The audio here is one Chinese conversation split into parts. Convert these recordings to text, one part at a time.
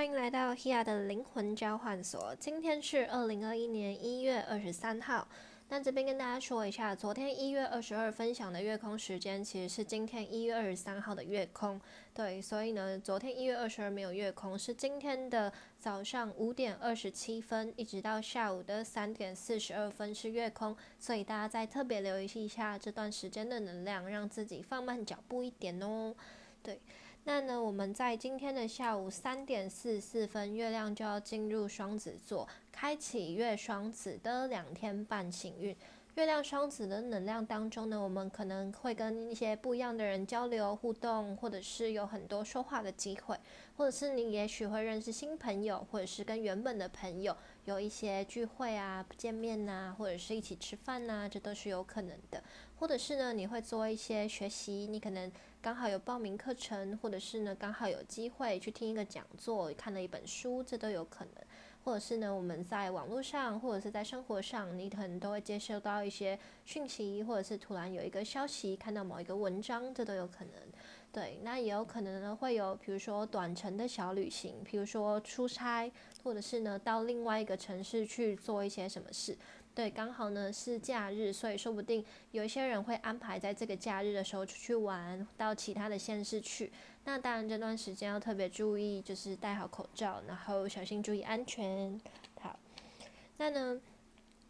欢迎来到 Hia 的灵魂交换所。今天是二零二一年一月二十三号。那这边跟大家说一下，昨天一月二十二分享的月空时间其实是今天一月二十三号的月空。对，所以呢，昨天一月二十二没有月空，是今天的早上五点二十七分一直到下午的三点四十二分是月空。所以大家再特别留意一下这段时间的能量，让自己放慢脚步一点哦。对。那呢，我们在今天的下午三点四十四分，月亮就要进入双子座，开启月双子的两天半行运。月亮双子的能量当中呢，我们可能会跟一些不一样的人交流互动，或者是有很多说话的机会，或者是你也许会认识新朋友，或者是跟原本的朋友有一些聚会啊、见面呐，或者是一起吃饭呐，这都是有可能的。或者是呢，你会做一些学习，你可能刚好有报名课程，或者是呢刚好有机会去听一个讲座，看了一本书，这都有可能。或者是呢，我们在网络上，或者是在生活上，你可能都会接收到一些讯息，或者是突然有一个消息，看到某一个文章，这都有可能。对，那也有可能呢会有，比如说短程的小旅行，比如说出差，或者是呢到另外一个城市去做一些什么事。对，刚好呢是假日，所以说不定有一些人会安排在这个假日的时候出去玩，到其他的县市去。那当然这段时间要特别注意，就是戴好口罩，然后小心注意安全。好，那呢，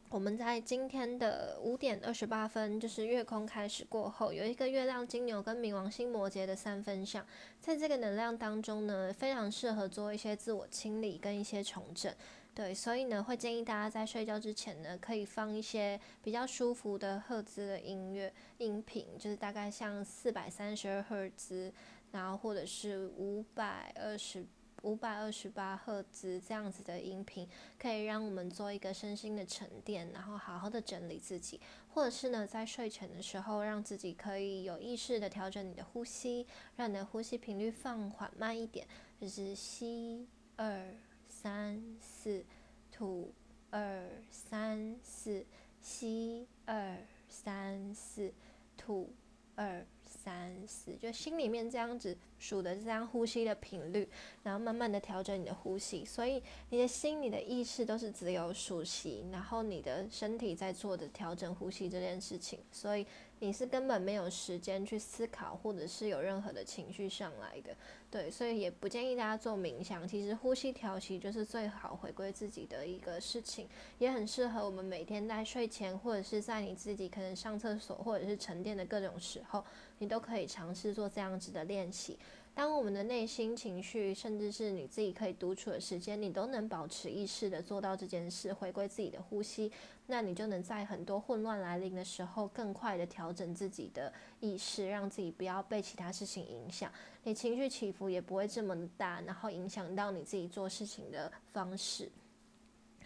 我们在今天的五点二十八分，就是月空开始过后，有一个月亮金牛跟冥王星摩羯的三分相，在这个能量当中呢，非常适合做一些自我清理跟一些重整。对，所以呢，会建议大家在睡觉之前呢，可以放一些比较舒服的赫兹的音乐音频，就是大概像四百三十二赫兹，然后或者是五百二十五百二十八赫兹这样子的音频，可以让我们做一个身心的沉淀，然后好好的整理自己，或者是呢，在睡前的时候，让自己可以有意识的调整你的呼吸，让你的呼吸频率放缓慢一点，就是吸二。三四，吐二三四，吸二三四，吐二三四，就心里面这样子数的这样呼吸的频率，然后慢慢的调整你的呼吸，所以你的心、你的意识都是只有数息，然后你的身体在做的调整呼吸这件事情，所以。你是根本没有时间去思考，或者是有任何的情绪上来的，对，所以也不建议大家做冥想。其实呼吸调息就是最好回归自己的一个事情，也很适合我们每天在睡前，或者是在你自己可能上厕所或者是沉淀的各种时候，你都可以尝试做这样子的练习。当我们的内心情绪，甚至是你自己可以独处的时间，你都能保持意识的做到这件事，回归自己的呼吸，那你就能在很多混乱来临的时候，更快的调整自己的意识，让自己不要被其他事情影响，你情绪起伏也不会这么大，然后影响到你自己做事情的方式。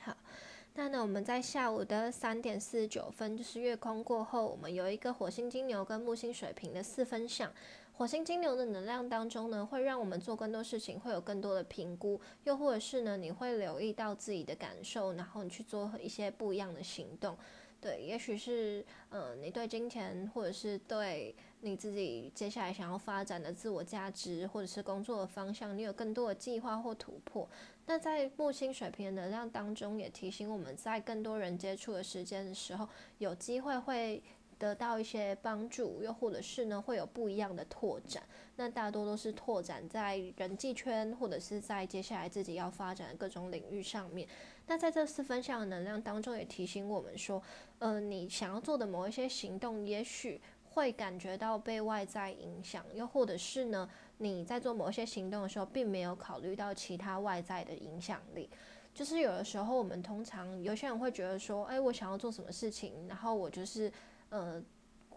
好，那呢，我们在下午的三点四十九分，就是月空过后，我们有一个火星金牛跟木星水瓶的四分相。火星金牛的能量当中呢，会让我们做更多事情，会有更多的评估，又或者是呢，你会留意到自己的感受，然后你去做一些不一样的行动。对，也许是嗯，你对金钱，或者是对你自己接下来想要发展的自我价值，或者是工作的方向，你有更多的计划或突破。那在木星水平的能量当中，也提醒我们在更多人接触的时间的时候，有机会会。得到一些帮助，又或者是呢，会有不一样的拓展。那大多都是拓展在人际圈，或者是在接下来自己要发展的各种领域上面。那在这四分相的能量当中，也提醒我们说，呃，你想要做的某一些行动，也许会感觉到被外在影响，又或者是呢，你在做某一些行动的时候，并没有考虑到其他外在的影响力。就是有的时候，我们通常有些人会觉得说，哎，我想要做什么事情，然后我就是。呃，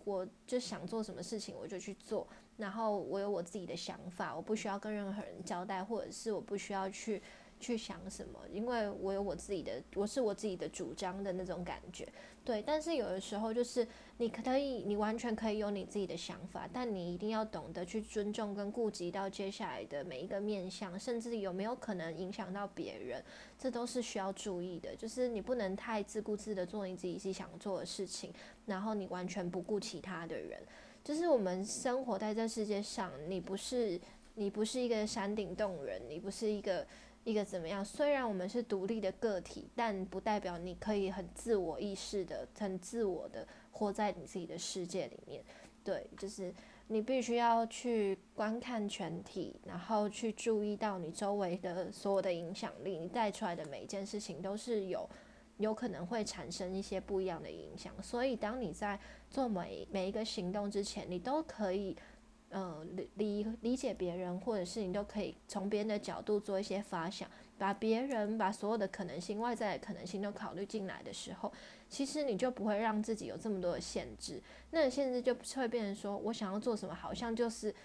我就想做什么事情我就去做，然后我有我自己的想法，我不需要跟任何人交代，或者是我不需要去。去想什么？因为我有我自己的，我是我自己的主张的那种感觉，对。但是有的时候，就是你可以，你完全可以有你自己的想法，但你一定要懂得去尊重跟顾及到接下来的每一个面向，甚至有没有可能影响到别人，这都是需要注意的。就是你不能太自顾自的做你自己想做的事情，然后你完全不顾其他的人。就是我们生活在这世界上，你不是你不是一个山顶洞人，你不是一个。一个怎么样？虽然我们是独立的个体，但不代表你可以很自我意识的、很自我的活在你自己的世界里面。对，就是你必须要去观看全体，然后去注意到你周围的所有的影响力，你带出来的每一件事情都是有有可能会产生一些不一样的影响。所以，当你在做每每一个行动之前，你都可以。呃，理理理解别人，或者是你都可以从别人的角度做一些发想，把别人把所有的可能性、外在的可能性都考虑进来的时候，其实你就不会让自己有这么多的限制。那限制就会变成说，我想要做什么，好像就是，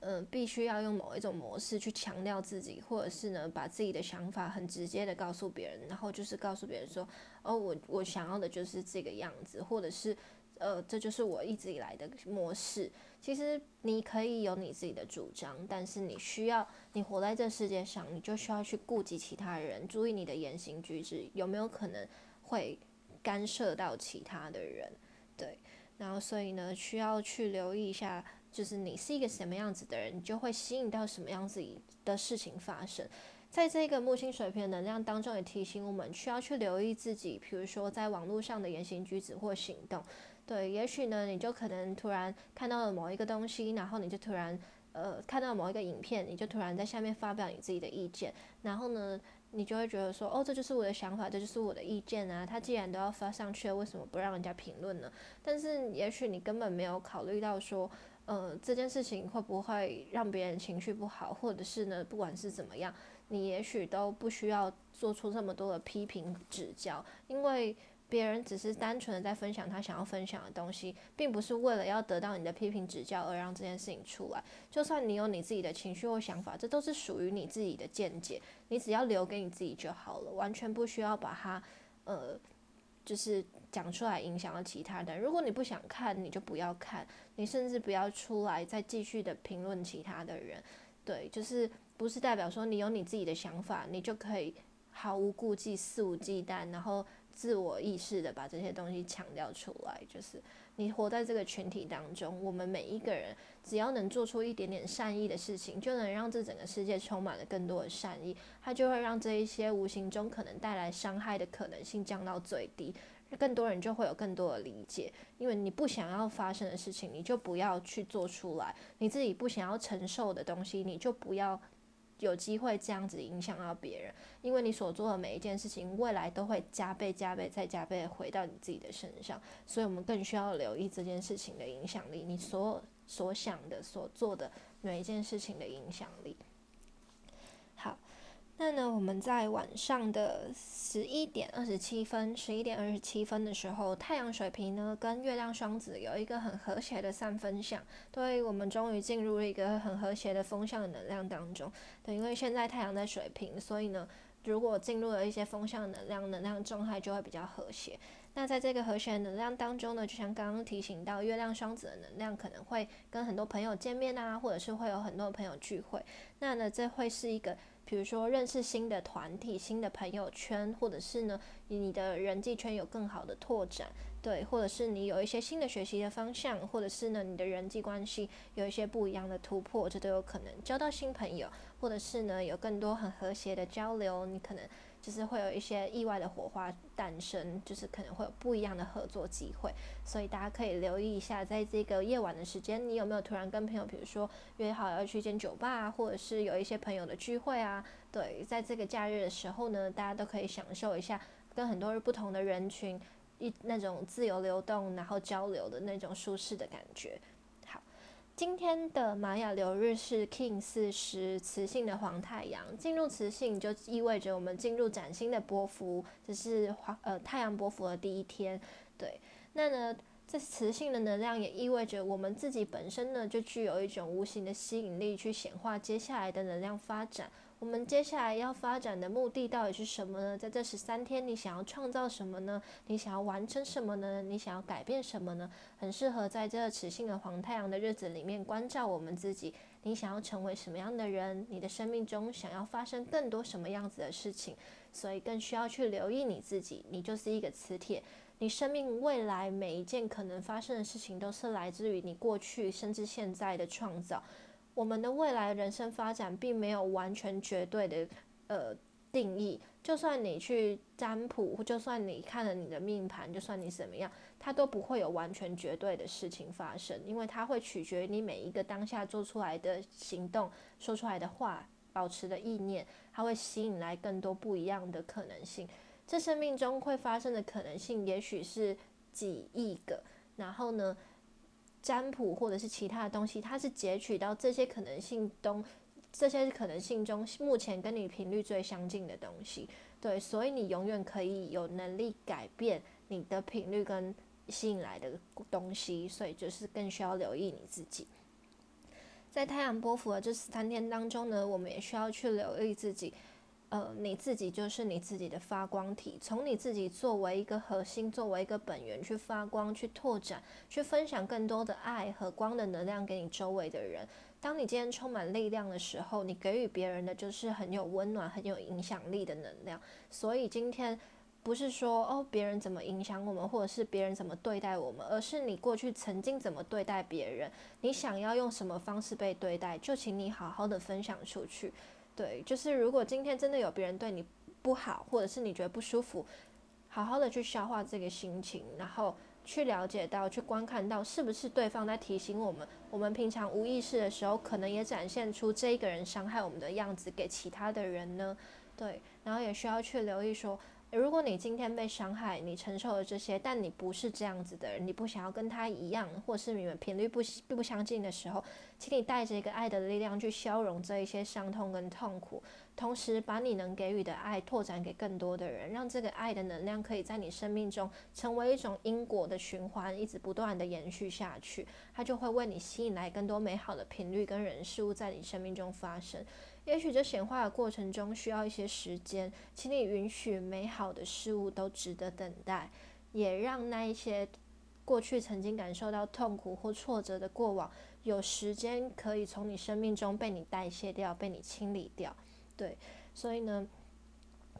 嗯，必须要用某一种模式去强调自己，或者是呢，把自己的想法很直接的告诉别人，然后就是告诉别人说，哦，我我想要的就是这个样子，或者是。呃，这就是我一直以来的模式。其实你可以有你自己的主张，但是你需要，你活在这世界上，你就需要去顾及其他人，注意你的言行举止有没有可能会干涉到其他的人，对。然后所以呢，需要去留意一下，就是你是一个什么样子的人，你就会吸引到什么样子的事情发生。在这个木星水平能量当中，也提醒我们需要去留意自己，比如说在网络上的言行举止或行动。对，也许呢，你就可能突然看到了某一个东西，然后你就突然呃看到某一个影片，你就突然在下面发表你自己的意见，然后呢，你就会觉得说，哦，这就是我的想法，这就是我的意见啊。他既然都要发上去了，为什么不让人家评论呢？但是也许你根本没有考虑到说，呃，这件事情会不会让别人情绪不好，或者是呢，不管是怎么样，你也许都不需要做出这么多的批评指教，因为。别人只是单纯的在分享他想要分享的东西，并不是为了要得到你的批评指教而让这件事情出来。就算你有你自己的情绪或想法，这都是属于你自己的见解，你只要留给你自己就好了，完全不需要把它，呃，就是讲出来影响到其他人。如果你不想看，你就不要看，你甚至不要出来再继续的评论其他的人。对，就是不是代表说你有你自己的想法，你就可以毫无顾忌、肆无忌惮，然后。自我意识的把这些东西强调出来，就是你活在这个群体当中，我们每一个人只要能做出一点点善意的事情，就能让这整个世界充满了更多的善意，它就会让这一些无形中可能带来伤害的可能性降到最低，更多人就会有更多的理解。因为你不想要发生的事情，你就不要去做出来；你自己不想要承受的东西，你就不要。有机会这样子影响到别人，因为你所做的每一件事情，未来都会加倍、加倍、再加倍回到你自己的身上，所以我们更需要留意这件事情的影响力，你所所想的、所做的每一件事情的影响力。那呢，我们在晚上的十一点二十七分，十一点二十七分的时候，太阳水瓶呢跟月亮双子有一个很和谐的三分相，对，我们终于进入了一个很和谐的风向能量当中。对，因为现在太阳在水瓶，所以呢，如果进入了一些风向能量，能量状态就会比较和谐。那在这个和谐能量当中呢，就像刚刚提醒到，月亮双子的能量可能会跟很多朋友见面啊，或者是会有很多朋友聚会。那呢，这会是一个。比如说认识新的团体、新的朋友圈，或者是呢，你的人际圈有更好的拓展，对，或者是你有一些新的学习的方向，或者是呢，你的人际关系有一些不一样的突破，这都有可能交到新朋友，或者是呢，有更多很和谐的交流，你可能。就是会有一些意外的火花诞生，就是可能会有不一样的合作机会，所以大家可以留意一下，在这个夜晚的时间，你有没有突然跟朋友，比如说约好要去一间酒吧，或者是有一些朋友的聚会啊？对，在这个假日的时候呢，大家都可以享受一下跟很多不同的人群一那种自由流动，然后交流的那种舒适的感觉。今天的玛雅流日是 King 四十磁性的黄太阳，进入磁性就意味着我们进入崭新的波幅，这是黄呃太阳波幅的第一天。对，那呢，这磁性的能量也意味着我们自己本身呢就具有一种无形的吸引力，去显化接下来的能量发展。我们接下来要发展的目的到底是什么呢？在这十三天，你想要创造什么呢？你想要完成什么呢？你想要改变什么呢？很适合在这个磁性的黄太阳的日子里面关照我们自己。你想要成为什么样的人？你的生命中想要发生更多什么样子的事情？所以更需要去留意你自己。你就是一个磁铁，你生命未来每一件可能发生的事情，都是来自于你过去甚至现在的创造。我们的未来人生发展并没有完全绝对的呃定义。就算你去占卜，就算你看了你的命盘，就算你怎么样，它都不会有完全绝对的事情发生，因为它会取决于你每一个当下做出来的行动、说出来的话、保持的意念，它会吸引来更多不一样的可能性。这生命中会发生的可能性，也许是几亿个。然后呢，占卜或者是其他的东西，它是截取到这些可能性中。这些可能性中，目前跟你频率最相近的东西，对，所以你永远可以有能力改变你的频率跟吸引来的东西，所以就是更需要留意你自己。在太阳波幅的这十三天当中呢，我们也需要去留意自己。呃，你自己就是你自己的发光体，从你自己作为一个核心，作为一个本源去发光，去拓展，去分享更多的爱和光的能量给你周围的人。当你今天充满力量的时候，你给予别人的就是很有温暖、很有影响力的能量。所以今天不是说哦别人怎么影响我们，或者是别人怎么对待我们，而是你过去曾经怎么对待别人，你想要用什么方式被对待，就请你好好的分享出去。对，就是如果今天真的有别人对你不好，或者是你觉得不舒服，好好的去消化这个心情，然后去了解到、去观看到，是不是对方在提醒我们，我们平常无意识的时候，可能也展现出这个人伤害我们的样子给其他的人呢？对，然后也需要去留意说。如果你今天被伤害，你承受了这些，但你不是这样子的人，你不想要跟他一样，或是你们频率不并不相近的时候，请你带着一个爱的力量去消融这一些伤痛跟痛苦，同时把你能给予的爱拓展给更多的人，让这个爱的能量可以在你生命中成为一种因果的循环，一直不断的延续下去，它就会为你吸引来更多美好的频率跟人事物在你生命中发生。也许这显化的过程中需要一些时间，请你允许美好的事物都值得等待，也让那一些过去曾经感受到痛苦或挫折的过往，有时间可以从你生命中被你代谢掉，被你清理掉。对，所以呢，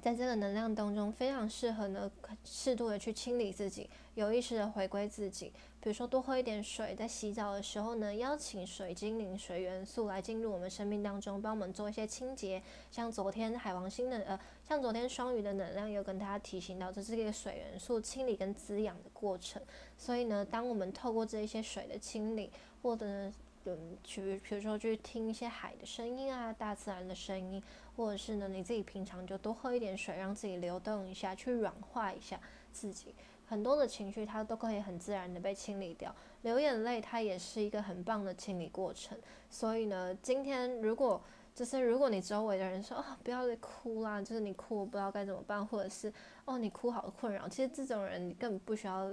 在这个能量当中，非常适合呢，适度的去清理自己，有意识的回归自己。比如说多喝一点水，在洗澡的时候呢，邀请水精灵、水元素来进入我们生命当中，帮我们做一些清洁。像昨天海王星的呃，像昨天双鱼的能量，又跟大家提醒到，这是一个水元素清理跟滋养的过程。所以呢，当我们透过这一些水的清理，或者呢，嗯，去比如说去听一些海的声音啊，大自然的声音，或者是呢，你自己平常就多喝一点水，让自己流动一下，去软化一下自己。很多的情绪，它都可以很自然的被清理掉。流眼泪，它也是一个很棒的清理过程。所以呢，今天如果就是如果你周围的人说啊，不要再哭啦，就是你哭我不知道该怎么办，或者是哦你哭好困扰，其实这种人你根本不需要，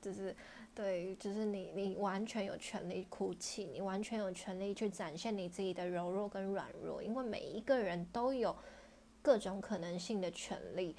就是对，就是你你完全有权利哭泣，你完全有权利去展现你自己的柔弱跟软弱，因为每一个人都有各种可能性的权利。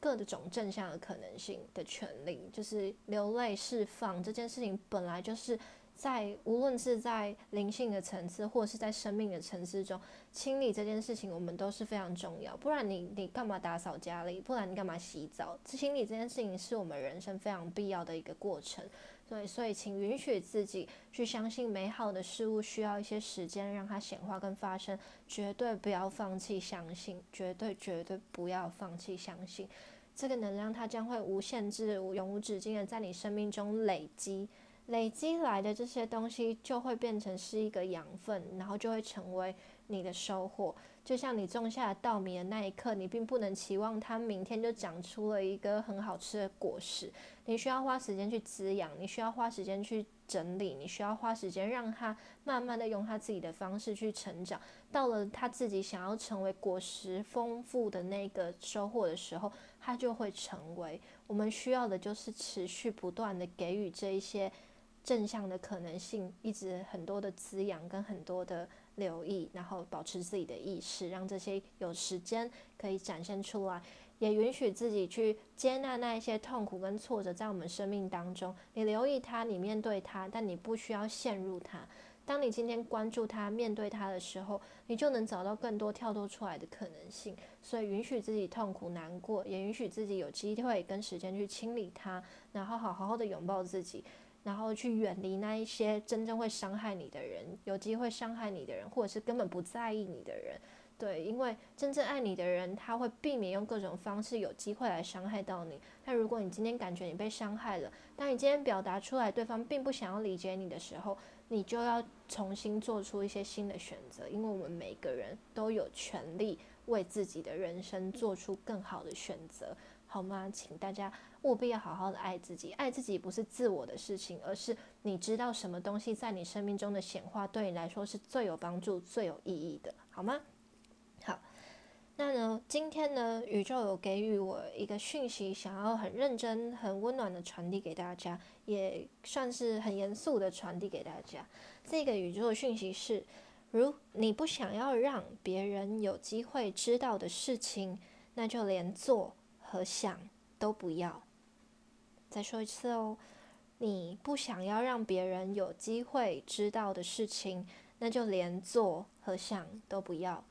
各种正向的可能性的权利，就是流泪释放这件事情，本来就是在无论是在灵性的层次，或者是在生命的层次中，清理这件事情，我们都是非常重要。不然你你干嘛打扫家里？不然你干嘛洗澡？清理这件事情是我们人生非常必要的一个过程。对，所以请允许自己去相信美好的事物需要一些时间让它显化跟发生，绝对不要放弃相信，绝对绝对不要放弃相信，这个能量它将会无限制、永无止境的在你生命中累积，累积来的这些东西就会变成是一个养分，然后就会成为你的收获。就像你种下稻米的那一刻，你并不能期望它明天就长出了一个很好吃的果实。你需要花时间去滋养，你需要花时间去整理，你需要花时间让它慢慢的用它自己的方式去成长。到了它自己想要成为果实丰富的那个收获的时候，它就会成为。我们需要的就是持续不断的给予这一些正向的可能性，一直很多的滋养跟很多的。留意，然后保持自己的意识，让这些有时间可以展现出来，也允许自己去接纳那一些痛苦跟挫折在我们生命当中。你留意它，你面对它，但你不需要陷入它。当你今天关注它、面对它的时候，你就能找到更多跳脱出来的可能性。所以，允许自己痛苦难过，也允许自己有机会跟时间去清理它，然后好好的拥抱自己。然后去远离那一些真正会伤害你的人，有机会伤害你的人，或者是根本不在意你的人。对，因为真正爱你的人，他会避免用各种方式有机会来伤害到你。但如果你今天感觉你被伤害了，当你今天表达出来，对方并不想要理解你的时候，你就要重新做出一些新的选择。因为我们每个人都有权利为自己的人生做出更好的选择，好吗？请大家务必要好好的爱自己。爱自己不是自我的事情，而是你知道什么东西在你生命中的显化，对你来说是最有帮助、最有意义的，好吗？好，那呢？今天呢？宇宙有给予我一个讯息，想要很认真、很温暖的传递给大家，也算是很严肃的传递给大家。这个宇宙的讯息是：如你不想要让别人有机会知道的事情，那就连做和想都不要。再说一次哦，你不想要让别人有机会知道的事情，那就连做和想都不要。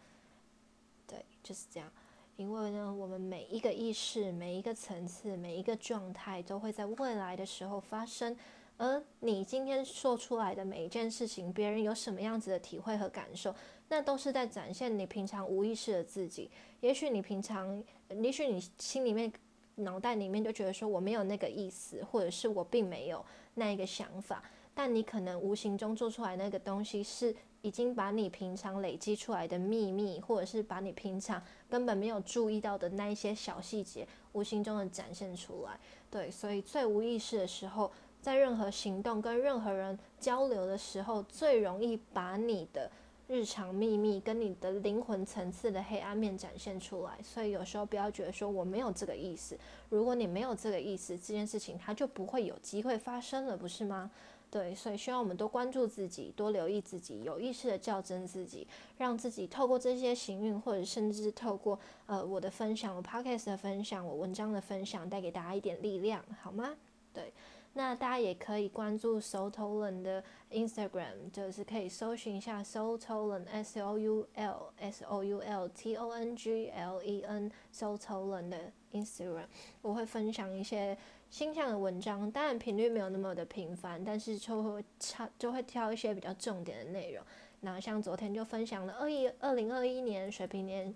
对就是这样，因为呢，我们每一个意识、每一个层次、每一个状态，都会在未来的时候发生。而你今天说出来的每一件事情，别人有什么样子的体会和感受，那都是在展现你平常无意识的自己。也许你平常，也许你心里面、脑袋里面就觉得说我没有那个意思，或者是我并没有那一个想法，但你可能无形中做出来那个东西是。已经把你平常累积出来的秘密，或者是把你平常根本没有注意到的那一些小细节，无形中的展现出来。对，所以最无意识的时候，在任何行动跟任何人交流的时候，最容易把你的日常秘密跟你的灵魂层次的黑暗面展现出来。所以有时候不要觉得说我没有这个意思，如果你没有这个意思，这件事情它就不会有机会发生了，不是吗？对，所以希望我们多关注自己，多留意自己，有意识的校正自己，让自己透过这些行运，或者甚至透过呃我的分享，我 podcast 的分享，我文章的分享，带给大家一点力量，好吗？对，那大家也可以关注 Soul Tolen 的 Instagram，就是可以搜寻一下 Soul Tolen S O U L S O U L T O N G L E N Soul Tolen 的 Instagram，我会分享一些。星象的文章，当然频率没有那么的频繁，但是就会挑就会挑一些比较重点的内容。那像昨天就分享了二一二零二一年水平年，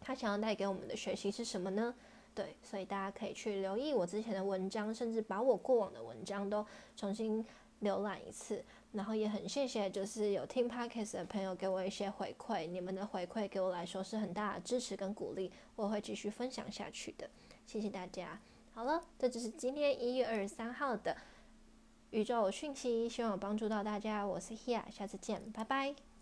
他想要带给我们的学习是什么呢？对，所以大家可以去留意我之前的文章，甚至把我过往的文章都重新浏览一次。然后也很谢谢，就是有听 podcast 的朋友给我一些回馈，你们的回馈给我来说是很大的支持跟鼓励，我会继续分享下去的。谢谢大家。好了，这就是今天一月二十三号的宇宙讯息，希望有帮助到大家。我是 Hia，下次见，拜拜。